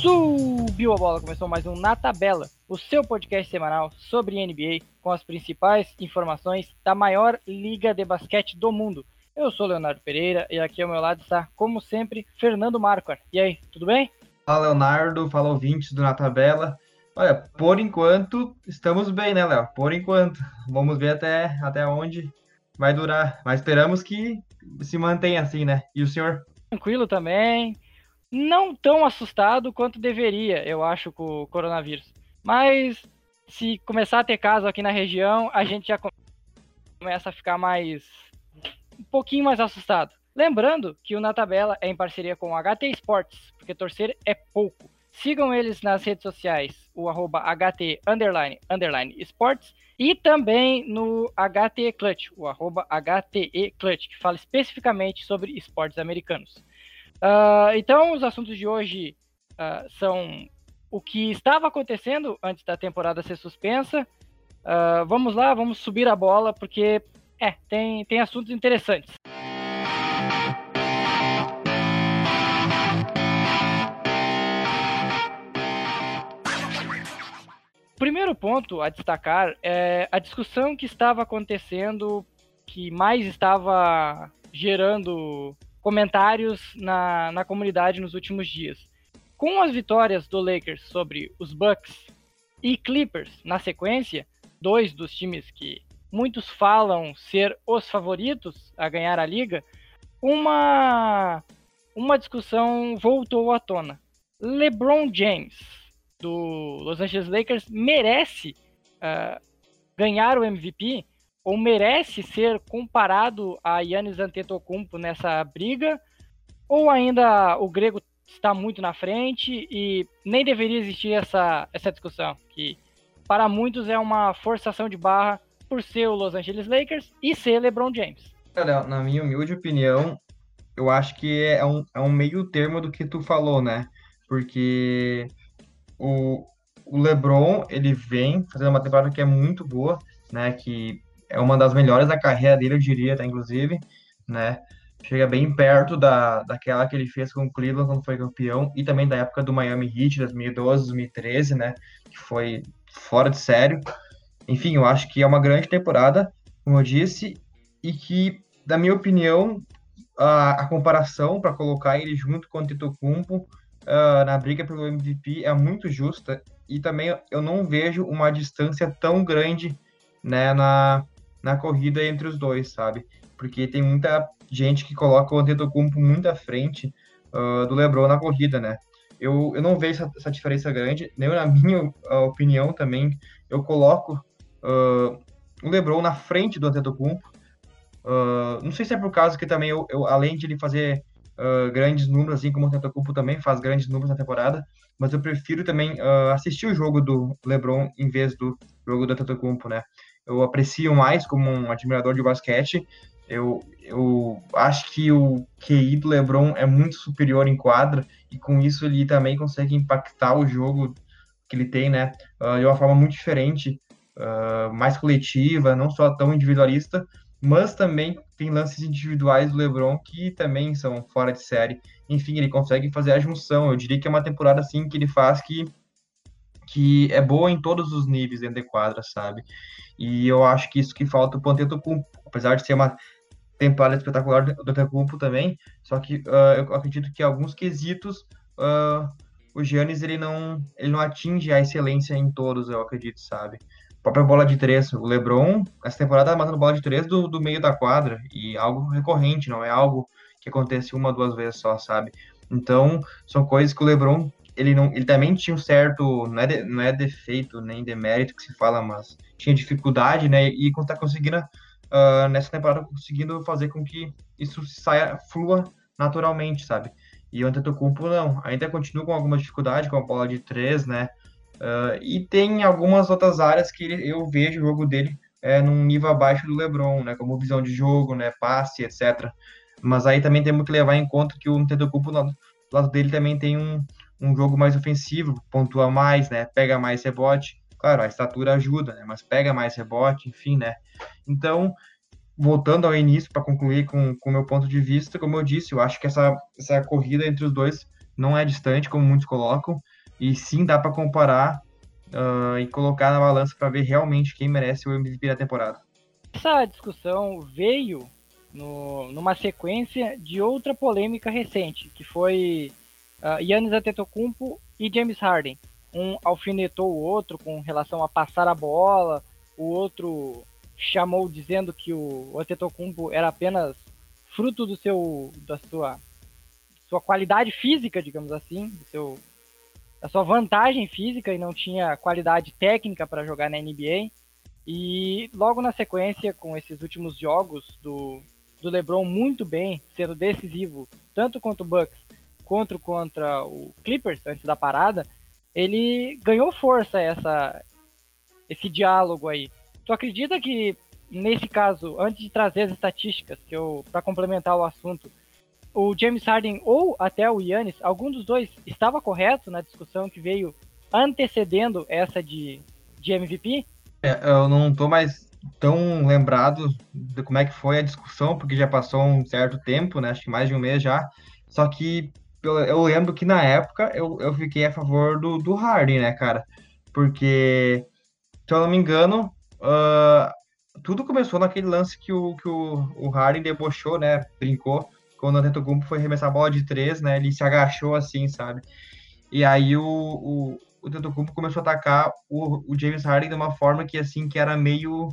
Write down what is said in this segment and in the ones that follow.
Subiu a bola, começou mais um Na Tabela, o seu podcast semanal sobre NBA com as principais informações da maior liga de basquete do mundo. Eu sou Leonardo Pereira e aqui ao meu lado está, como sempre, Fernando Marquardt. E aí, tudo bem? Fala Leonardo, fala ouvintes do Na Tabela. Olha, por enquanto estamos bem, né, Léo? Por enquanto. Vamos ver até, até onde vai durar. Mas esperamos que se mantenha assim, né? E o senhor? Tranquilo também não tão assustado quanto deveria, eu acho, com o coronavírus. Mas se começar a ter caso aqui na região, a gente já começa a ficar mais. um pouquinho mais assustado. Lembrando que o Na Tabela é em parceria com o HT Sports, porque torcer é pouco. Sigam eles nas redes sociais, o arroba HT underline, underline Sports, e também no HT Clutch, o arroba HTE Clutch, que fala especificamente sobre esportes americanos. Uh, então, os assuntos de hoje uh, são o que estava acontecendo antes da temporada ser suspensa. Uh, vamos lá, vamos subir a bola, porque é, tem, tem assuntos interessantes. primeiro ponto a destacar é a discussão que estava acontecendo, que mais estava gerando comentários na, na comunidade nos últimos dias. Com as vitórias do Lakers sobre os Bucks e Clippers na sequência, dois dos times que muitos falam ser os favoritos a ganhar a liga, uma, uma discussão voltou à tona. LeBron James, do Los Angeles Lakers, merece uh, ganhar o MVP ou merece ser comparado a Yannis Antetokounmpo nessa briga, ou ainda o grego está muito na frente e nem deveria existir essa, essa discussão, que para muitos é uma forçação de barra por ser o Los Angeles Lakers e ser LeBron James. na minha humilde opinião, eu acho que é um, é um meio termo do que tu falou, né? Porque o, o LeBron, ele vem fazendo uma temporada que é muito boa, né? Que é uma das melhores da carreira dele, eu diria, tá, inclusive, né? Chega bem perto da, daquela que ele fez com o Cleveland quando foi campeão, e também da época do Miami Heat, 2012, 2013, né? Que foi fora de sério. Enfim, eu acho que é uma grande temporada, como eu disse, e que, na minha opinião, a, a comparação para colocar ele junto com o Tito Cumpo uh, na briga pelo MVP é muito justa, e também eu não vejo uma distância tão grande né, na, na corrida entre os dois, sabe? Porque tem muita gente que coloca o Antetokounmpo muito à frente uh, do LeBron na corrida, né? Eu, eu não vejo essa, essa diferença grande, nem na minha opinião também, eu coloco uh, o LeBron na frente do Antetokounmpo. Uh, não sei se é por causa que também, eu, eu além de ele fazer uh, grandes números, assim como o Antetokounmpo também faz grandes números na temporada, mas eu prefiro também uh, assistir o jogo do LeBron em vez do jogo do Antetokounmpo, né? Eu aprecio mais como um admirador de basquete. Eu, eu acho que o QI do LeBron é muito superior em quadra e com isso ele também consegue impactar o jogo que ele tem, né, uh, de uma forma muito diferente, uh, mais coletiva, não só tão individualista, mas também tem lances individuais do LeBron que também são fora de série. Enfim, ele consegue fazer a junção. Eu diria que é uma temporada assim que ele faz que que é boa em todos os níveis dentro de quadra, sabe? E eu acho que isso que falta o Antetokounmpo, apesar de ser uma temporada espetacular do Antetokounmpo também, só que uh, eu acredito que alguns quesitos uh, o Giannis ele não ele não atinge a excelência em todos, eu acredito, sabe? A própria bola de três, o LeBron essa temporada tá matando bola de três do, do meio da quadra e algo recorrente, não é algo que acontece uma duas vezes só, sabe? Então, são coisas que o LeBron ele não ele também tinha um certo não é, de, não é defeito nem demérito que se fala mas tinha dificuldade né e está conseguindo uh, nessa temporada conseguindo fazer com que isso saia flua naturalmente sabe? E o Antetokounmpo não. Ainda continua com alguma dificuldade com a bola de três né? Uh, e tem algumas outras áreas que ele, eu vejo o jogo dele é, num nível abaixo do LeBron né? Como visão de jogo né? Passe etc mas aí também temos que levar em conta que o Antetokounmpo do lado dele também tem um um jogo mais ofensivo, pontua mais, né? Pega mais rebote. Claro, a estatura ajuda, né? Mas pega mais rebote, enfim, né? Então, voltando ao início, para concluir com o meu ponto de vista, como eu disse, eu acho que essa, essa corrida entre os dois não é distante, como muitos colocam. E sim, dá para comparar uh, e colocar na balança para ver realmente quem merece o MVP da temporada. Essa discussão veio no, numa sequência de outra polêmica recente, que foi uh, Yannis Antetokounmpo e James Harden. Um alfinetou o outro com relação a passar a bola, o outro chamou dizendo que o Antetokounmpo era apenas fruto do seu da sua sua qualidade física, digamos assim, do seu da sua vantagem física e não tinha qualidade técnica para jogar na NBA. E logo na sequência, com esses últimos jogos do, do LeBron muito bem, sendo decisivo, tanto contra o Bucks quanto contra o Clippers, antes da parada, ele ganhou força essa, esse diálogo aí. Tu acredita que, nesse caso, antes de trazer as estatísticas, que eu para complementar o assunto, o James Harden ou até o Yannis, algum dos dois estava correto na discussão que veio antecedendo essa de, de MVP? É, eu não estou mais tão lembrado de como é que foi a discussão, porque já passou um certo tempo, né? Acho que mais de um mês já. Só que eu, lembro que na época eu, eu fiquei a favor do, do Harden, né, cara? Porque, se eu não me engano, uh, tudo começou naquele lance que o, que o, o Harden debochou, né? Brincou quando o Antetokounmpo foi arremessar a bola de três, né? Ele se agachou assim, sabe? E aí o, o, o Antetokounmpo começou a atacar o, o James Harden de uma forma que, assim, que era meio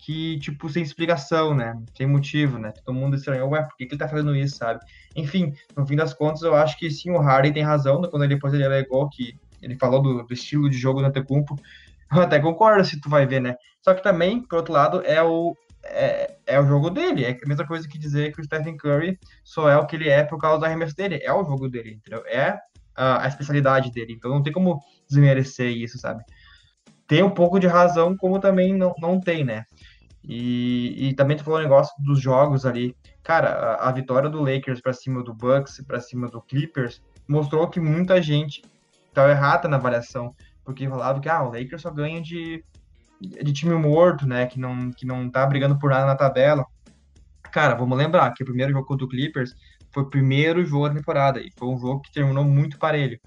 que, tipo, sem explicação, né? Sem motivo, né? Todo mundo estranhou, ué, por que, que ele tá fazendo isso, sabe? Enfim, no fim das contas, eu acho que sim, o Harden tem razão, né? quando ele, depois ele alegou que ele falou do, do estilo de jogo do Antetokounmpo, eu até concordo se tu vai ver, né? Só que também, por outro lado, é o, é, é o jogo dele. É a mesma coisa que dizer que o Stephen Curry só é o que ele é por causa do arremesso dele. É o jogo dele, entendeu? É a, a especialidade dele. Então não tem como desmerecer isso, sabe? Tem um pouco de razão, como também não, não tem, né? E, e também tu falou o negócio dos jogos ali. Cara, a, a vitória do Lakers para cima do Bucks, para cima do Clippers, mostrou que muita gente estava errada na avaliação. Porque falava que ah, o Lakers só ganha de de time morto, né? Que não, que não tá brigando por nada na tabela. Cara, vamos lembrar que o primeiro jogo contra o Clippers foi o primeiro jogo da temporada e foi um jogo que terminou muito parelho,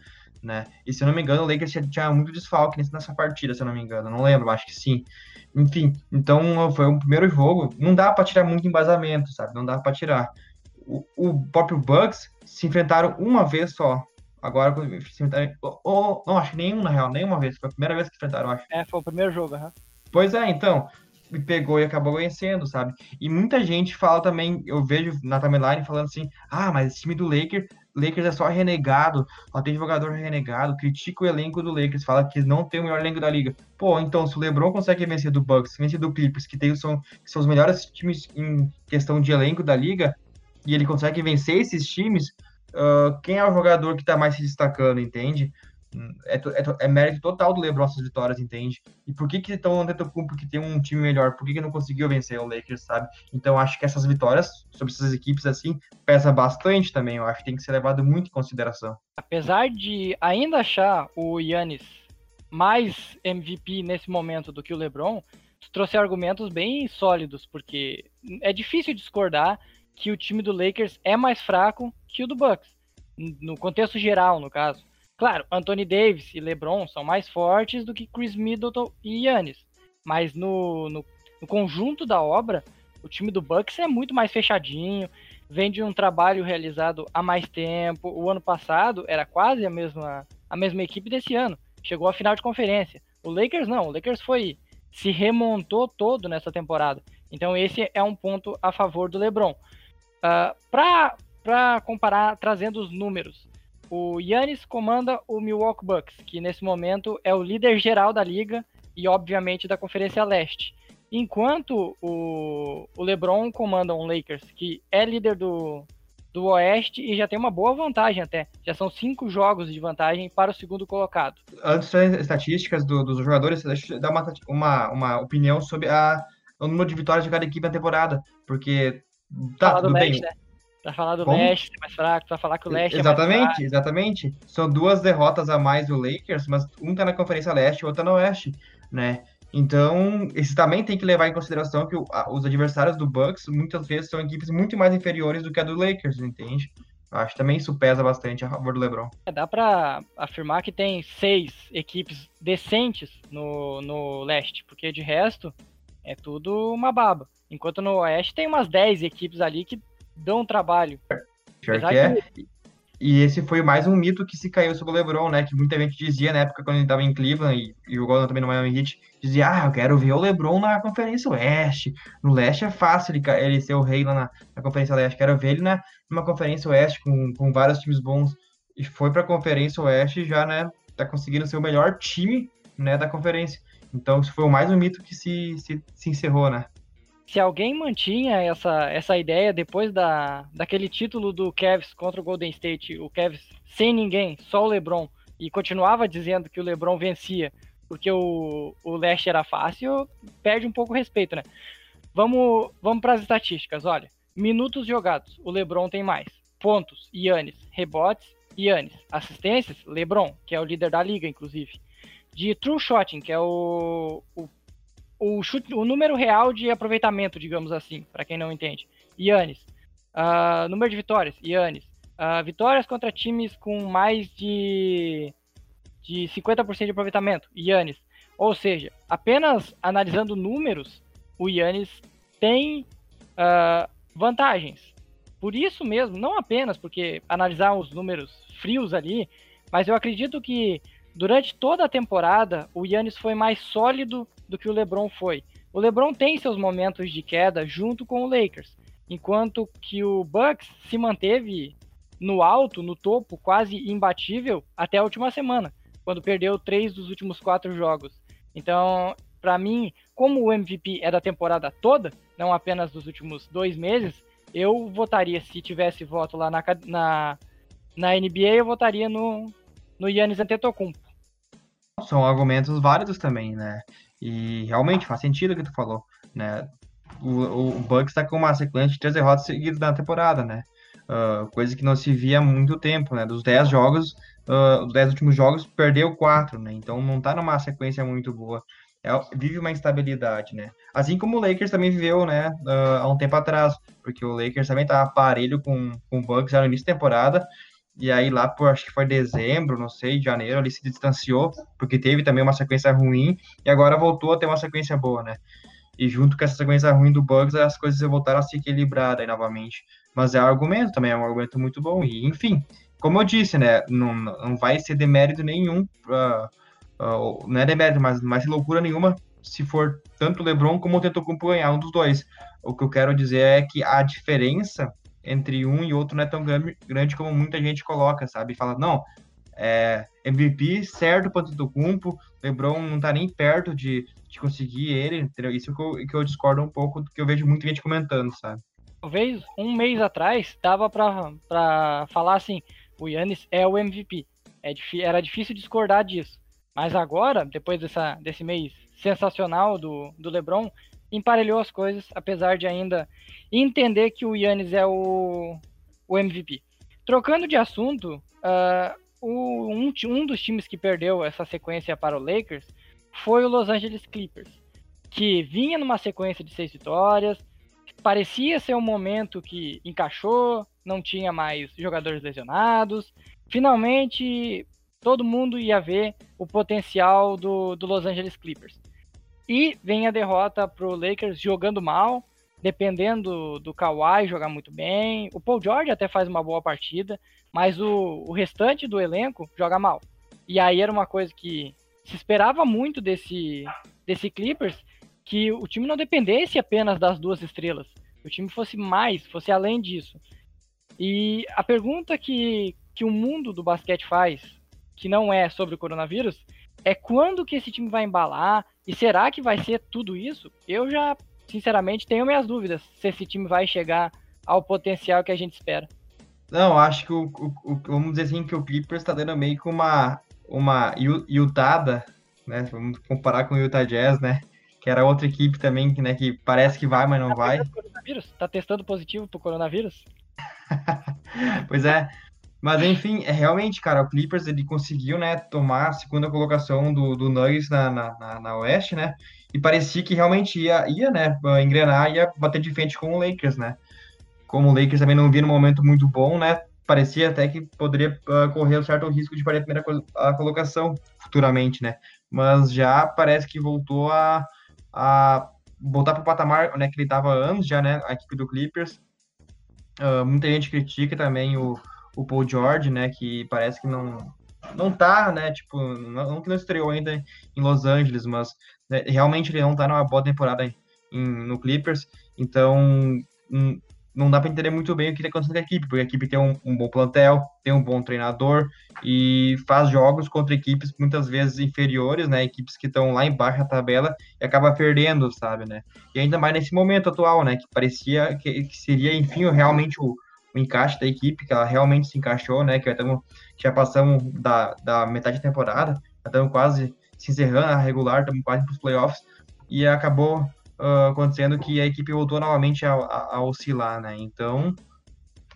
né? E se eu não me engano, o Lakers tinha muito desfalque nessa partida, se eu não me engano, não lembro, acho que sim. Enfim, então foi um primeiro jogo, não dá para tirar muito embasamento, sabe? Não dá para tirar. O, o próprio Bucks se enfrentaram uma vez só, Agora, se enfrentaram. Ou, não, acho que nenhum, na real, nenhuma vez. Foi a primeira vez que enfrentaram, acho. É, foi o primeiro jogo, aham. Uhum. Pois é, então. Me pegou e acabou vencendo, sabe? E muita gente fala também, eu vejo na timeline falando assim: ah, mas esse time do Lakers, Lakers é só renegado, só tem jogador renegado, critica o elenco do Lakers, fala que não tem o melhor elenco da liga. Pô, então, se o LeBron consegue vencer do Bucks, vencer do Clippers, que, tem, são, que são os melhores times em questão de elenco da liga, e ele consegue vencer esses times, uh, quem é o jogador que está mais se destacando, entende? É, é, é, mérito total do LeBron essas vitórias, entende? E por que que estão Antetokounmpo que tem um time melhor? Por que que não conseguiu vencer o Lakers, sabe? Então acho que essas vitórias sobre essas equipes assim pesa bastante também. Eu acho que tem que ser levado muito em consideração. Apesar de ainda achar o Yannis mais MVP nesse momento do que o LeBron, trouxe argumentos bem sólidos, porque é difícil discordar que o time do Lakers é mais fraco que o do Bucks, no contexto geral, no caso. Claro, Anthony Davis e LeBron são mais fortes do que Chris Middleton e Yannis, mas no, no, no conjunto da obra, o time do Bucks é muito mais fechadinho, vem de um trabalho realizado há mais tempo. O ano passado era quase a mesma, a mesma equipe desse ano. Chegou à final de conferência. O Lakers não, o Lakers foi se remontou todo nessa temporada. Então esse é um ponto a favor do LeBron. Uh, Para comparar, trazendo os números, o Yannis comanda o Milwaukee Bucks, que nesse momento é o líder geral da liga e, obviamente, da Conferência Leste. Enquanto o, o LeBron comanda um Lakers, que é líder do, do Oeste e já tem uma boa vantagem até. Já são cinco jogos de vantagem para o segundo colocado. Antes das estatísticas do, dos jogadores, deixa eu dar uma, uma, uma opinião sobre a, o número de vitórias de cada equipe na temporada. Porque Tá, falar tudo bem. né? Pra falar do Como? leste mais fraco, pra falar que o leste exatamente, é mais fraco. Exatamente, São duas derrotas a mais do Lakers, mas um tá na Conferência Leste e outro tá no Oeste, né? Então, isso também tem que levar em consideração que o, a, os adversários do Bucks muitas vezes são equipes muito mais inferiores do que a do Lakers, entende? Acho que também isso pesa bastante a favor do LeBron. É, dá para afirmar que tem seis equipes decentes no, no leste, porque de resto é tudo uma baba. Enquanto no oeste tem umas dez equipes ali que dão trabalho. Pior que é. E esse foi mais um mito que se caiu sobre o LeBron, né? Que muita gente dizia na época quando ele estava em Cleveland e, e jogou também no Miami Heat, dizia: Ah, eu quero ver o LeBron na Conferência Oeste. No Leste é fácil ele, ele ser o rei lá na, na Conferência Leste. Quero ver ele na, numa Conferência Oeste com, com vários times bons. E foi para a Conferência Oeste já, né? Tá conseguindo ser o melhor time né, da conferência. Então, isso foi mais um mito que se, se, se encerrou, né? Se alguém mantinha essa, essa ideia depois da, daquele título do Cavs contra o Golden State, o Cavs sem ninguém, só o LeBron, e continuava dizendo que o LeBron vencia porque o, o leste era fácil, perde um pouco o respeito, né? Vamos, vamos para as estatísticas, olha. Minutos jogados, o LeBron tem mais. Pontos, Yannis. Rebotes, Yannis. Assistências, LeBron, que é o líder da liga, inclusive. De true shotting, que é o, o o, chute, o número real de aproveitamento, digamos assim, para quem não entende. Yannis. Uh, número de vitórias, Yannis. Uh, vitórias contra times com mais de, de 50% de aproveitamento, Yannis. Ou seja, apenas analisando números, o Yannis tem uh, vantagens. Por isso mesmo, não apenas porque analisar os números frios ali, mas eu acredito que durante toda a temporada o Yannis foi mais sólido do que o LeBron foi. O LeBron tem seus momentos de queda junto com o Lakers, enquanto que o Bucks se manteve no alto, no topo, quase imbatível até a última semana, quando perdeu três dos últimos quatro jogos. Então, para mim, como o MVP é da temporada toda, não apenas dos últimos dois meses, eu votaria, se tivesse voto lá na, na, na NBA, eu votaria no, no Yannis Antetokounmpo. São argumentos válidos também, né? E realmente faz sentido o que tu falou, né? O, o Bucks está com uma sequência de três derrotas seguidas na temporada, né? Uh, coisa que não se via há muito tempo, né? Dos dez jogos, uh, os dez últimos jogos, perdeu quatro, né? Então não tá numa sequência muito boa. É, vive uma instabilidade, né? Assim como o Lakers também viveu, né? Uh, há um tempo atrás, porque o Lakers também tá aparelho com, com o Bucks já no início da temporada e aí lá por acho que foi dezembro, não sei, janeiro, ele se distanciou, porque teve também uma sequência ruim, e agora voltou a ter uma sequência boa, né? E junto com essa sequência ruim do Bugs, as coisas voltaram a se equilibrar aí novamente. Mas é um argumento também, é um argumento muito bom. E, enfim, como eu disse, né, não, não vai ser demérito nenhum, uh, uh, não é demérito, mas ser loucura nenhuma se for tanto o LeBron como o Tentocumpo ganhar um dos dois. O que eu quero dizer é que a diferença entre um e outro não é tão grande como muita gente coloca, sabe? Fala, não, é, MVP certo para o Cumpo, LeBron não tá nem perto de, de conseguir ele, entendeu? Isso que eu, que eu discordo um pouco do que eu vejo muita gente comentando, sabe? Talvez um mês atrás dava para falar assim, o Yannis é o MVP. É, era difícil discordar disso. Mas agora, depois dessa, desse mês sensacional do, do LeBron, emparelhou as coisas, apesar de ainda entender que o Yannis é o, o MVP. Trocando de assunto, uh, o, um, um dos times que perdeu essa sequência para o Lakers foi o Los Angeles Clippers, que vinha numa sequência de seis vitórias, parecia ser um momento que encaixou, não tinha mais jogadores lesionados. Finalmente, todo mundo ia ver o potencial do, do Los Angeles Clippers. E vem a derrota pro Lakers jogando mal, dependendo do Kawhi jogar muito bem. O Paul George até faz uma boa partida, mas o, o restante do elenco joga mal. E aí era uma coisa que se esperava muito desse, desse Clippers, que o time não dependesse apenas das duas estrelas. O time fosse mais, fosse além disso. E a pergunta que, que o mundo do basquete faz, que não é sobre o coronavírus, é quando que esse time vai embalar e será que vai ser tudo isso? Eu já, sinceramente, tenho minhas dúvidas se esse time vai chegar ao potencial que a gente espera. Não, acho que o, o, o vamos dizer assim que o Clippers está dando meio que uma uma Utah, né? Vamos comparar com o Utah Jazz, né? Que era outra equipe também, né? Que parece que vai, mas não tá vai. Tá testando positivo pro coronavírus? pois é. Mas enfim, é, realmente, cara, o Clippers ele conseguiu, né, tomar a segunda colocação do, do Nuggets na, na, na, na Oeste, né? E parecia que realmente ia, ia, né, engrenar, ia bater de frente com o Lakers, né? Como o Lakers também não vinha num momento muito bom, né? parecia até que poderia uh, correr um certo risco de perder a primeira a colocação futuramente, né? Mas já parece que voltou a, a voltar para o patamar né, que ele estava antes já, né? A equipe do Clippers. Uh, muita gente critica também o, o Paul George, né? Que parece que não não tá, né? Tipo, não que não estreou ainda em Los Angeles, mas né, realmente ele não tá numa boa temporada em, no Clippers. Então, um, não dá para entender muito bem o que está acontecendo com a equipe, porque a equipe tem um, um, bom plantel, tem um bom treinador e faz jogos contra equipes muitas vezes inferiores, né? Equipes que estão lá embaixo da tabela e acaba perdendo, sabe, né? E ainda mais nesse momento atual, né? Que parecia que, que seria, enfim, realmente o, o, encaixe da equipe, que ela realmente se encaixou, né? Que já, tamo, já passamos da, da metade da temporada, já estamos quase se encerrando a regular, estamos quase para os playoffs e acabou uh, acontecendo que a equipe voltou novamente a, a, a, oscilar, né? Então,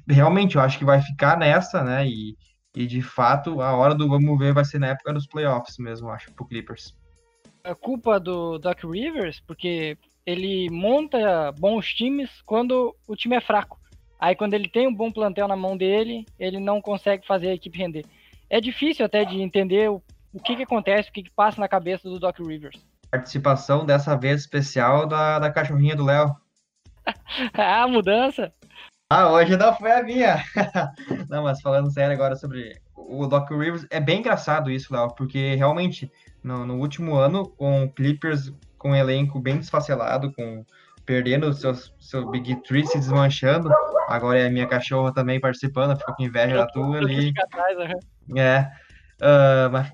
realmente, eu acho que vai ficar nessa, né? E, e de fato, a hora do vamos ver vai ser na época dos playoffs mesmo, acho, pro Clippers. A culpa do Doc Rivers, porque ele monta bons times quando o time é fraco. Aí quando ele tem um bom plantel na mão dele, ele não consegue fazer a equipe render. É difícil até de entender o, o que, que acontece, o que, que passa na cabeça do Doc Rivers participação dessa vez especial da, da cachorrinha do Léo. ah, mudança! Ah, hoje não foi a minha. não, mas falando sério agora sobre o Doc Rivers, é bem engraçado isso, Léo, porque realmente no, no, último ano, com Clippers com um elenco bem desfacelado, com perdendo seu, seu Big Three se desmanchando, agora é a minha cachorra também participando, ficou com inveja da tua ali. Atrás, uhum. É. Uh, mas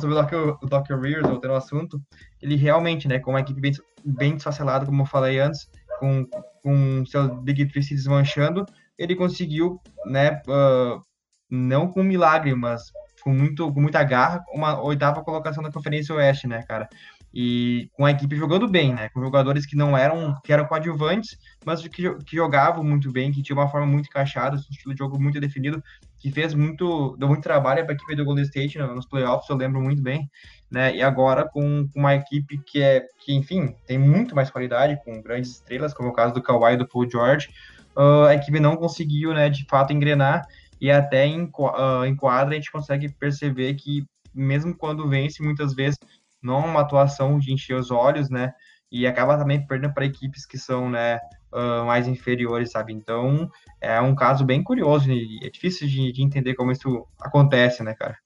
sobre o Dr. o Dr. Rears, voltando ao assunto, ele realmente, né, com uma equipe bem, bem desfacelada, como eu falei antes, com, com seu Big Three se desmanchando, ele conseguiu, né, uh, não com milagre, mas com, muito, com muita garra, uma oitava colocação na Conferência Oeste, né, cara? E com a equipe jogando bem, né? Com jogadores que não eram, que eram coadjuvantes, mas que, que jogavam muito bem, que tinham uma forma muito encaixada, um estilo de jogo muito definido, que fez muito, deu muito trabalho para a equipe do Golden State nos playoffs, eu lembro muito bem, né? E agora com, com, uma equipe que é, que enfim, tem muito mais qualidade, com grandes estrelas, como é o caso do Kawhi e do Paul George, uh, a equipe não conseguiu, né, de fato engrenar e até em, uh, em quadra a gente consegue perceber que mesmo quando vence, muitas vezes não uma atuação de encher os olhos, né? E acaba também perdendo para equipes que são, né, uh, mais inferiores, sabe? Então, é um caso bem curioso e é difícil de, de entender como isso acontece, né, cara?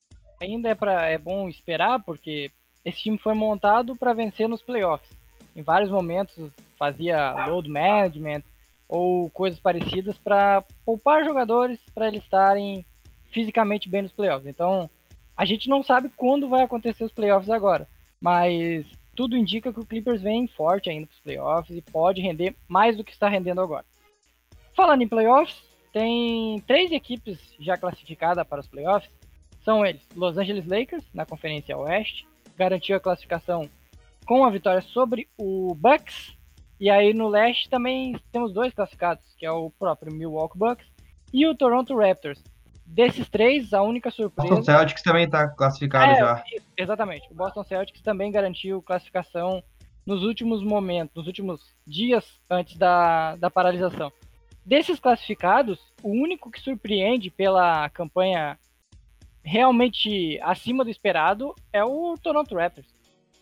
Ainda é, pra, é bom esperar, porque esse time foi montado para vencer nos playoffs. Em vários momentos fazia load management ou coisas parecidas para poupar jogadores para eles estarem fisicamente bem nos playoffs. Então, a gente não sabe quando vai acontecer os playoffs agora. Mas tudo indica que o Clippers vem forte ainda para os playoffs e pode render mais do que está rendendo agora. Falando em playoffs, tem três equipes já classificadas para os playoffs. São eles: Los Angeles Lakers, na Conferência Oeste, garantiu a classificação com a vitória sobre o Bucks. E aí no leste também temos dois classificados, que é o próprio Milwaukee Bucks e o Toronto Raptors, Desses três, a única surpresa. Boston Celtics também está classificado é, já. Exatamente. O Boston Celtics também garantiu classificação nos últimos momentos, nos últimos dias antes da, da paralisação. Desses classificados, o único que surpreende pela campanha realmente acima do esperado é o Toronto Raptors.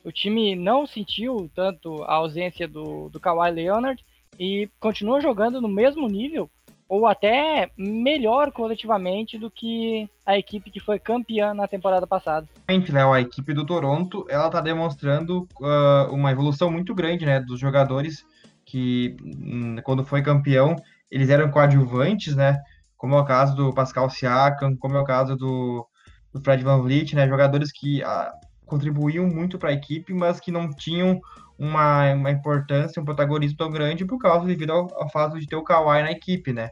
O time não sentiu tanto a ausência do, do Kawhi Leonard e continua jogando no mesmo nível ou até melhor coletivamente do que a equipe que foi campeã na temporada passada. Léo, a equipe do Toronto ela está demonstrando uh, uma evolução muito grande né, dos jogadores que, hum, quando foi campeão, eles eram coadjuvantes, né? Como é o caso do Pascal Siakam, como é o caso do, do Fred Van Vliet, né? Jogadores que uh, contribuíam muito para a equipe, mas que não tinham uma, uma importância, um protagonismo tão grande por causa devido ao, ao fato de ter o Kawhi na equipe, né?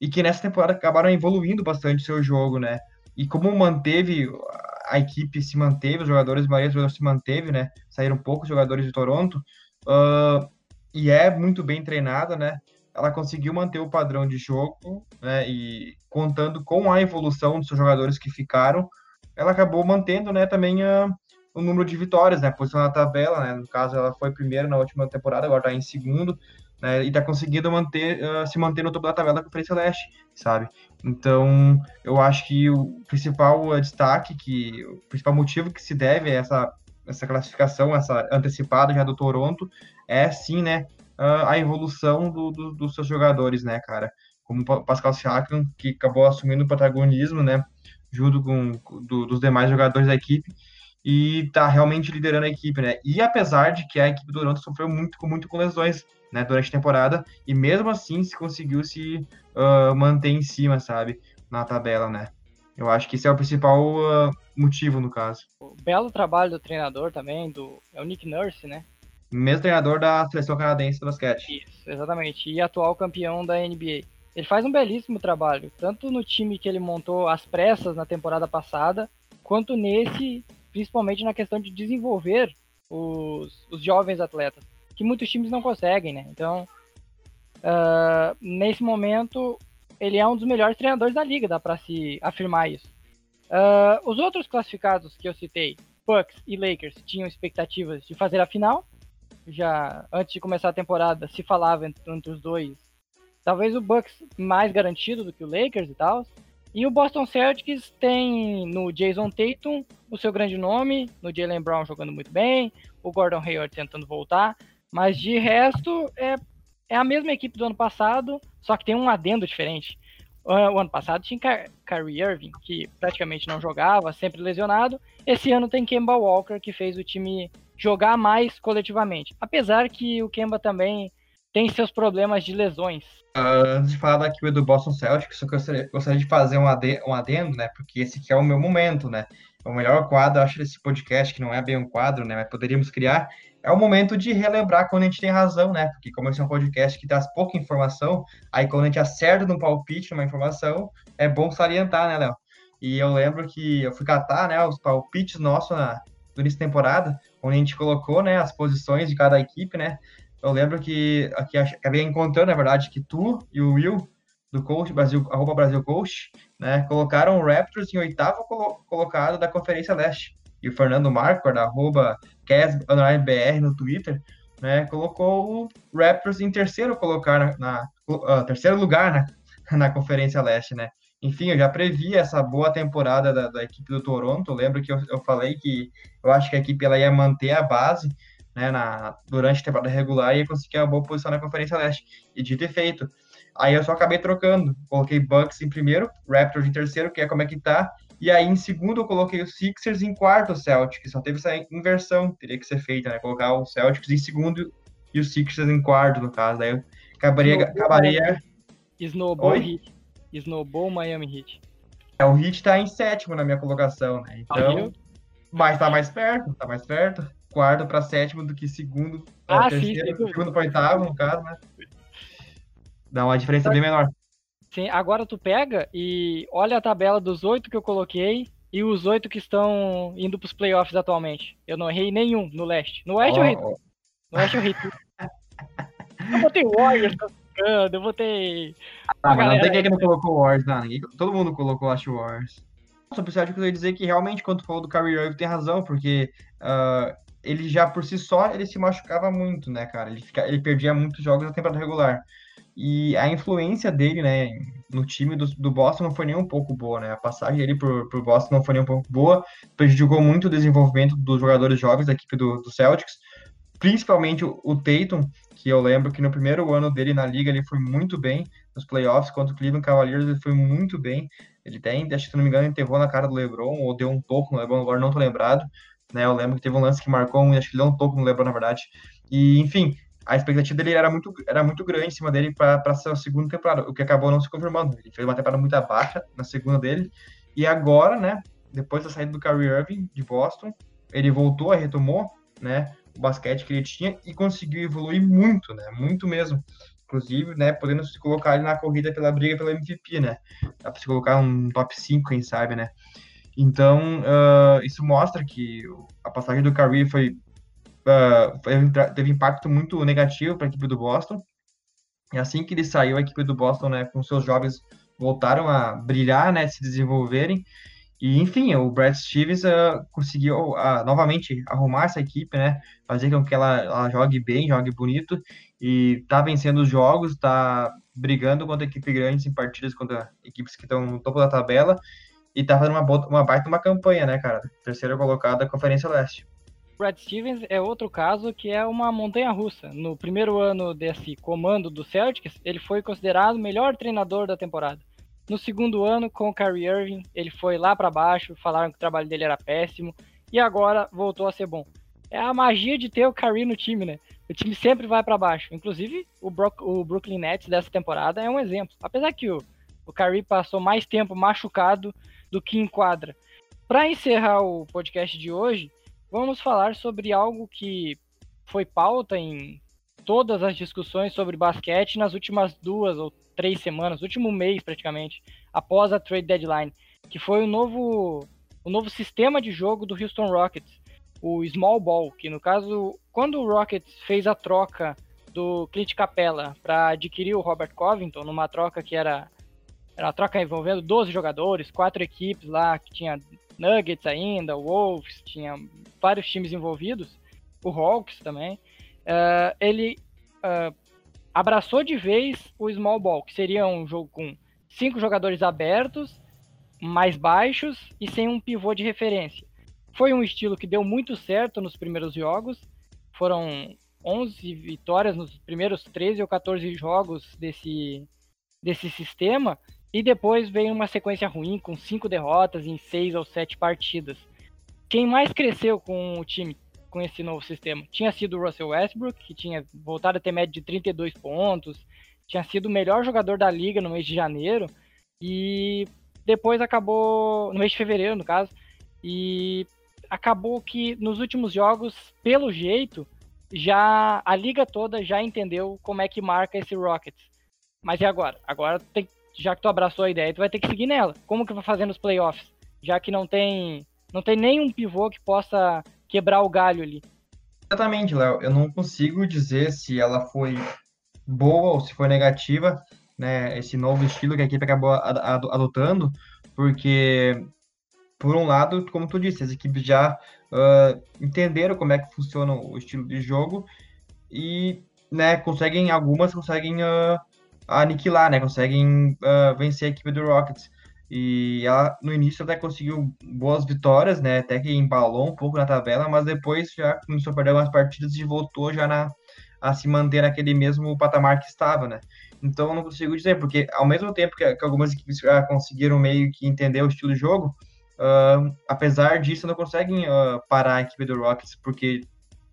E que nessa temporada acabaram evoluindo bastante seu jogo, né? E como manteve a equipe se manteve, os jogadores, a maioria dos jogadores se manteve, né? Saíram poucos jogadores de Toronto uh, e é muito bem treinada, né? Ela conseguiu manter o padrão de jogo, né? E contando com a evolução dos jogadores que ficaram, ela acabou mantendo, né? Também a, o número de vitórias, né? Posição na tabela, né? No caso, ela foi primeiro na última temporada, agora está em segundo. Né, e está conseguindo manter, uh, se manter no topo da tabela da Conferência Leste, sabe? Então, eu acho que o principal destaque, que o principal motivo que se deve a essa, essa classificação, essa antecipada já do Toronto, é sim, né, uh, a evolução do, do, dos seus jogadores, né, cara? Como o Pascal Siakam, que acabou assumindo o protagonismo, né, junto com do, dos demais jogadores da equipe, e tá realmente liderando a equipe, né? E apesar de que a equipe do Toronto sofreu muito, muito com lesões, né, durante a temporada, e mesmo assim se conseguiu se uh, manter em cima, sabe, na tabela, né? Eu acho que esse é o principal uh, motivo, no caso. O belo trabalho do treinador também, do é o Nick Nurse, né? Mesmo treinador da seleção canadense do basquete. Isso, exatamente. E atual campeão da NBA. Ele faz um belíssimo trabalho, tanto no time que ele montou às pressas na temporada passada, quanto nesse principalmente na questão de desenvolver os, os jovens atletas, que muitos times não conseguem, né? Então, uh, nesse momento, ele é um dos melhores treinadores da liga, dá para se afirmar isso. Uh, os outros classificados que eu citei, Bucks e Lakers, tinham expectativas de fazer a final. Já antes de começar a temporada, se falava entre, entre os dois. Talvez o Bucks mais garantido do que o Lakers e tal. E o Boston Celtics tem no Jason Tatum o seu grande nome, no Jalen Brown jogando muito bem, o Gordon Hayward tentando voltar, mas de resto é, é a mesma equipe do ano passado, só que tem um adendo diferente. O ano passado tinha Kyrie Irving, que praticamente não jogava, sempre lesionado. Esse ano tem Kemba Walker, que fez o time jogar mais coletivamente. Apesar que o Kemba também tem seus problemas de lesões. Uh, antes de falar da equipe do Boston Celtics, eu gostaria, gostaria de fazer um adendo, um adendo, né? Porque esse aqui é o meu momento, né? É o melhor quadro, acho, desse podcast, que não é bem um quadro, né? Mas poderíamos criar. É o momento de relembrar quando a gente tem razão, né? Porque como esse é um podcast que traz pouca informação, aí quando a gente acerta no palpite, numa informação, é bom salientar, né, Léo? E eu lembro que eu fui catar, né, os palpites nossos na, início da temporada, onde a gente colocou, né, as posições de cada equipe, né? eu lembro que aqui acabei encontrando, na verdade, que tu e o Will do Coach Brasil, arroba Brasil Coach, né, colocaram o Raptors em oitavo colo colocado da Conferência Leste. E o Fernando da arroba BR no Twitter, né, colocou o Raptors em terceiro colocar na, na uh, terceiro lugar na, na Conferência Leste, né. Enfim, eu já previ essa boa temporada da, da equipe do Toronto. Lembro que eu, eu falei que eu acho que a equipe ela ia manter a base, né, na, durante a temporada regular e ia conseguir uma boa posição na Conferência Leste. E dito e feito. Aí eu só acabei trocando. Coloquei Bucks em primeiro, Raptors em terceiro, que é como é que tá. E aí em segundo eu coloquei o Sixers em quarto, o Celtics. Só teve essa inversão, teria que ser feita, né? Colocar o Celtics em segundo e o Sixers em quarto, no caso. Daí eu acabaria. Snowball, acabaria... Snowball Oi? Heat. Snowball Miami Heat. É, o Heat tá em sétimo na minha colocação, né? Então. Mas tá mais perto, tá mais perto quarto para sétimo do que segundo ah, terceiro, sim, segundo para oitavo, no caso, né? Dá uma diferença bem menor. Sim, agora tu pega e olha a tabela dos oito que eu coloquei e os oito que estão indo para os playoffs atualmente. Eu não errei nenhum no leste. No oeste oh, eu errei. No oeste eu errei tudo. eu botei Warriors, eu botei. Ah, mas não tem quem que não colocou Wars, não. Todo mundo colocou, acho, o Celtics, eu ia dizer que realmente, quando tu falou do Kyrie Irving, tem razão, porque uh, ele já por si só ele se machucava muito, né, cara? Ele, fica, ele perdia muitos jogos na temporada regular. E a influência dele, né, no time do, do Boston não foi nem um pouco boa, né? A passagem dele pro, pro Boston não foi nem um pouco boa, prejudicou muito o desenvolvimento dos jogadores jovens da equipe do, do Celtics, principalmente o, o Tatum, que eu lembro que no primeiro ano dele na liga ele foi muito bem, nos playoffs contra o Cleveland Cavaliers ele foi muito bem. Ele até, acho que se não me engano, enterrou na cara do LeBron, ou deu um toco no LeBron, agora não tô lembrado né? Eu lembro que teve um lance que marcou acho que ele deu um toco no LeBron, na verdade. E, enfim, a expectativa dele era muito, era muito grande em cima dele para a segunda temporada, o que acabou não se confirmando. Ele fez uma temporada muito baixa na segunda dele. E agora, né, depois da saída do Kyrie Irving de Boston, ele voltou, retomou, né, o basquete que ele tinha e conseguiu evoluir muito, né, muito mesmo. Inclusive, né, podendo se colocar ele na corrida pela briga pelo MVP, né. Dá para se colocar um top 5, quem sabe, né. Então, uh, isso mostra que a passagem do Curry foi, foi teve impacto muito negativo para a equipe do Boston. E assim que ele saiu, a equipe do Boston, né, com seus jovens voltaram a brilhar, né, se desenvolverem. E, enfim, o Brad Stevens uh, conseguiu uh, novamente arrumar essa equipe, né? Fazer com que ela, ela jogue bem, jogue bonito e tá vencendo os jogos, tá brigando contra equipes grandes em partidas contra equipes que estão no topo da tabela e tá fazendo uma, uma baita uma campanha, né, cara? Terceira colocada da Conferência Leste. Brad Stevens é outro caso que é uma montanha russa. No primeiro ano desse comando do Celtics, ele foi considerado o melhor treinador da temporada. No segundo ano, com o Kyrie Irving, ele foi lá para baixo, falaram que o trabalho dele era péssimo, e agora voltou a ser bom. É a magia de ter o Kyrie no time, né? O time sempre vai para baixo. Inclusive, o, o, Brooklyn Nets dessa temporada é um exemplo. Apesar que o, o Kyrie passou mais tempo machucado do que em quadra. Para encerrar o podcast de hoje, vamos falar sobre algo que foi pauta em todas as discussões sobre basquete nas últimas duas ou três semanas, último mês praticamente, após a trade deadline, que foi o novo, o novo sistema de jogo do Houston Rockets, o Small Ball, que no caso, quando o Rockets fez a troca do Clint Capella para adquirir o Robert Covington, numa troca que era, era uma troca envolvendo 12 jogadores, quatro equipes lá, que tinha Nuggets ainda, Wolves, tinha vários times envolvidos, o Hawks também, uh, ele uh, abraçou de vez o small ball, que seria um jogo com cinco jogadores abertos, mais baixos e sem um pivô de referência. Foi um estilo que deu muito certo nos primeiros jogos. Foram 11 vitórias nos primeiros 13 ou 14 jogos desse, desse sistema. E depois veio uma sequência ruim, com cinco derrotas em seis ou sete partidas. Quem mais cresceu com o time com esse novo sistema. Tinha sido o Russell Westbrook, que tinha voltado a ter média de 32 pontos, tinha sido o melhor jogador da liga no mês de janeiro, e depois acabou, no mês de fevereiro, no caso, e acabou que nos últimos jogos, pelo jeito, já a liga toda já entendeu como é que marca esse Rockets. Mas e agora? Agora tem, já que tu abraçou a ideia, tu vai ter que seguir nela. Como que vai fazer nos playoffs? Já que não tem não tem nenhum pivô que possa quebrar o galho ali. Exatamente, Léo. Eu não consigo dizer se ela foi boa ou se foi negativa, né? Esse novo estilo que a equipe acabou adotando, porque, por um lado, como tu disse, as equipes já uh, entenderam como é que funciona o estilo de jogo e, né, conseguem, algumas conseguem uh, aniquilar, né? Conseguem uh, vencer a equipe do Rockets. E ela, no início, até conseguiu boas vitórias, né? Até que embalou um pouco na tabela, mas depois já começou a perder algumas partidas e voltou já na, a se manter naquele mesmo patamar que estava, né? Então, não consigo dizer, porque ao mesmo tempo que, que algumas equipes já conseguiram meio que entender o estilo de jogo, uh, apesar disso, não conseguem uh, parar a equipe do Rockets, porque,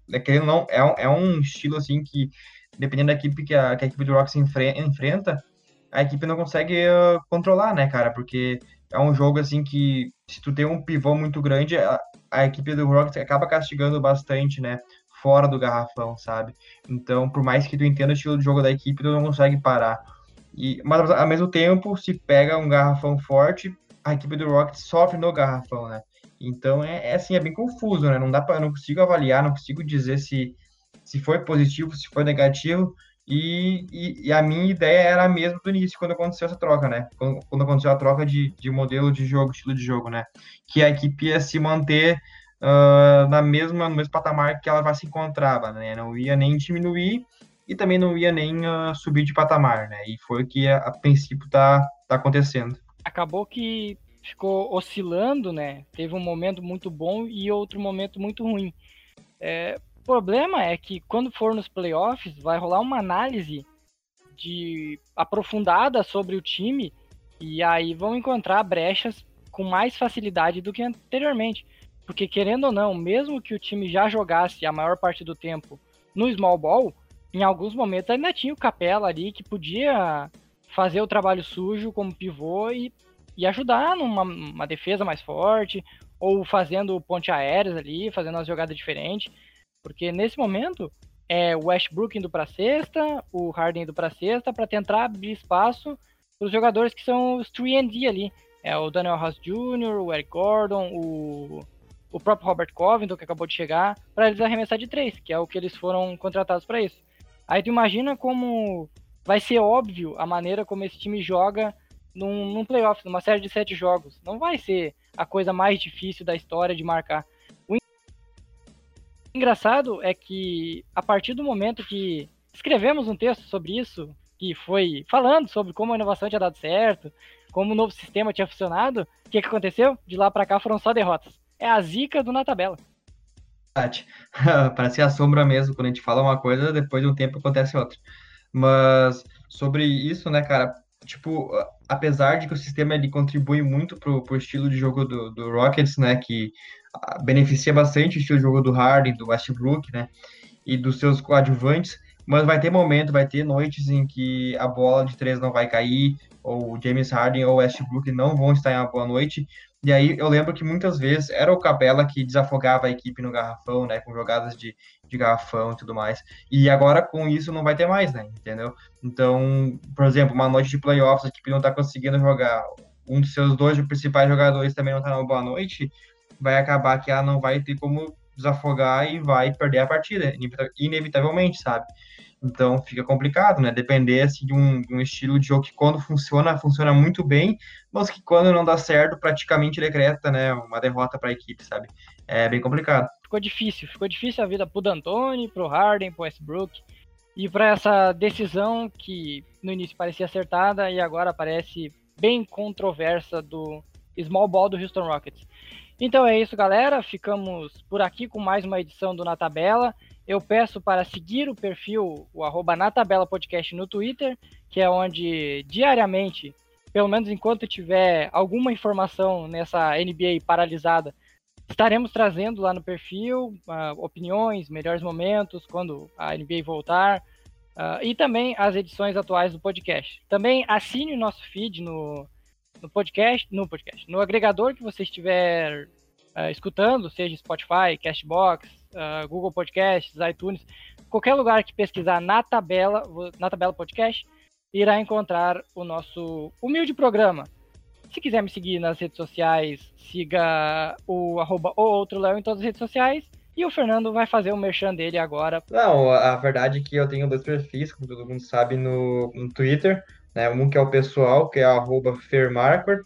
né, querendo não, é um, é um estilo, assim, que, dependendo da equipe que a, que a equipe do Rockets enfre enfrenta, a equipe não consegue uh, controlar, né, cara? Porque é um jogo assim que se tu tem um pivô muito grande, a, a equipe do Rockets acaba castigando bastante, né? Fora do garrafão, sabe? Então, por mais que tu entenda o estilo de jogo da equipe, tu não consegue parar. E, mas ao mesmo tempo, se pega um garrafão forte, a equipe do Rockets sofre no garrafão, né? Então é, é assim, é bem confuso, né? Não dá para, não consigo avaliar, não consigo dizer se se foi positivo, se foi negativo, e, e, e, a minha ideia era a mesma do início, quando aconteceu essa troca, né? Quando, quando aconteceu a troca de, de modelo de jogo, estilo de jogo, né? Que a equipe ia se manter uh, na mesma, no mesmo patamar que ela já se encontrava, né? Não ia nem diminuir e também não ia nem uh, subir de patamar, né? E foi o que a, a princípio tá, tá acontecendo. Acabou que ficou oscilando, né? Teve um momento muito bom e outro momento muito ruim. É, o problema é que quando for nos playoffs, vai rolar uma análise de aprofundada sobre o time e aí vão encontrar brechas com mais facilidade do que anteriormente. Porque querendo ou não, mesmo que o time já jogasse a maior parte do tempo no small ball, em alguns momentos ainda tinha o Capela ali que podia fazer o trabalho sujo como pivô e, e ajudar numa defesa mais forte, ou fazendo ponte aéreas ali, fazendo uma jogada diferente. Porque nesse momento é o Westbrook indo para sexta, o Harden indo para sexta, para tentar abrir espaço para os jogadores que são os 3D ali. É o Daniel House Jr., o Eric Gordon, o, o próprio Robert Covington, que acabou de chegar, para eles arremessar de três, que é o que eles foram contratados para isso. Aí tu imagina como vai ser óbvio a maneira como esse time joga num, num playoff, numa série de sete jogos. Não vai ser a coisa mais difícil da história de marcar. Engraçado é que a partir do momento que escrevemos um texto sobre isso, que foi falando sobre como a inovação tinha dado certo, como o novo sistema tinha funcionado, o que, que aconteceu? De lá para cá foram só derrotas. É a zica do na tabela. Parece a sombra mesmo, quando a gente fala uma coisa, depois de um tempo acontece outra. Mas sobre isso, né, cara, tipo, apesar de que o sistema ele contribui muito pro, pro estilo de jogo do, do Rockets, né, que beneficia bastante o estilo de jogo do Harden, do Westbrook, né, e dos seus coadjuvantes, mas vai ter momento, vai ter noites em que a bola de três não vai cair, ou James Harden ou Westbrook não vão estar em uma boa noite, e aí eu lembro que muitas vezes era o Capela que desafogava a equipe no garrafão, né? Com jogadas de, de garrafão e tudo mais. E agora com isso não vai ter mais, né? Entendeu? Então, por exemplo, uma noite de playoffs, a equipe não tá conseguindo jogar. Um dos seus dois principais jogadores também não tá numa boa noite, vai acabar que ela não vai ter como desafogar e vai perder a partida, inevitavelmente, sabe? Então fica complicado, né? Depender assim, de, um, de um estilo de jogo que quando funciona, funciona muito bem, mas que quando não dá certo, praticamente decreta, né? Uma derrota para a equipe, sabe? É bem complicado. Ficou difícil, ficou difícil a vida pro D'Antoni, pro Harden, pro Westbrook e para essa decisão que no início parecia acertada e agora parece bem controversa do small ball do Houston Rockets. Então é isso, galera. Ficamos por aqui com mais uma edição do Na Tabela eu peço para seguir o perfil, o arroba na tabela podcast no Twitter, que é onde diariamente, pelo menos enquanto tiver alguma informação nessa NBA paralisada, estaremos trazendo lá no perfil uh, opiniões, melhores momentos, quando a NBA voltar, uh, e também as edições atuais do podcast. Também assine o nosso feed no, no podcast, no podcast, no agregador que você estiver uh, escutando, seja Spotify, Castbox, uh, Google Podcasts, iTunes, qualquer lugar que pesquisar na tabela, na tabela podcast, irá encontrar o nosso humilde programa. Se quiser me seguir nas redes sociais, siga o arroba ou outro Léo em todas as redes sociais. E o Fernando vai fazer o merchan dele agora. Não, a verdade é que eu tenho dois perfis, como todo mundo sabe, no, no Twitter. Né? Um que é o pessoal, que é arroba Fermarquard,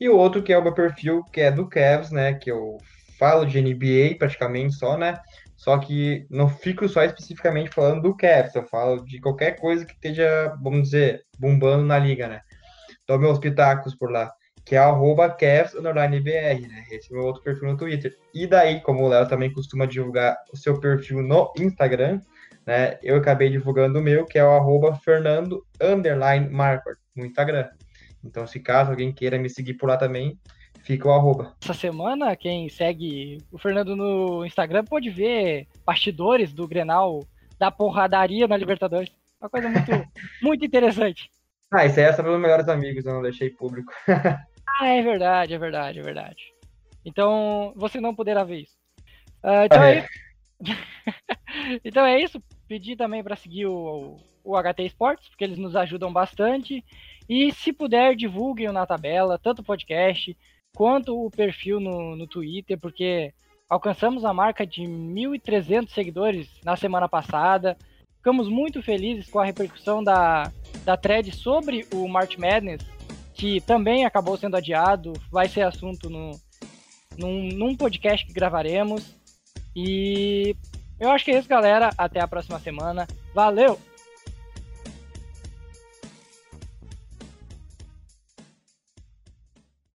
e o outro que é o meu perfil, que é do Cavs, né? Que eu falo de NBA praticamente só, né? Só que não fico só especificamente falando do Cavs, eu falo de qualquer coisa que esteja, vamos dizer, bombando na liga, né? Dou meus pitacos por lá, que é arroba Cavs BR, né? Esse é meu outro perfil no Twitter. E daí, como o Léo também costuma divulgar o seu perfil no Instagram, né? Eu acabei divulgando o meu, que é o arroba Fernando Marquardt, no Instagram. Então, se caso alguém queira me seguir por lá também, fica o arroba. Essa semana, quem segue o Fernando no Instagram pode ver bastidores do Grenal da porradaria na Libertadores. Uma coisa muito, muito interessante. Ah, isso aí é sobre os melhores amigos, eu não deixei público. ah, é verdade, é verdade, é verdade. Então, você não poderá ver isso. Uh, então, é. É... então é isso. Pedir também para seguir o, o HT Sports, porque eles nos ajudam bastante. E se puder, divulguem na tabela, tanto o podcast quanto o perfil no, no Twitter, porque alcançamos a marca de 1.300 seguidores na semana passada. Ficamos muito felizes com a repercussão da, da thread sobre o March Madness, que também acabou sendo adiado, vai ser assunto no, num, num podcast que gravaremos. E eu acho que é isso, galera. Até a próxima semana. Valeu!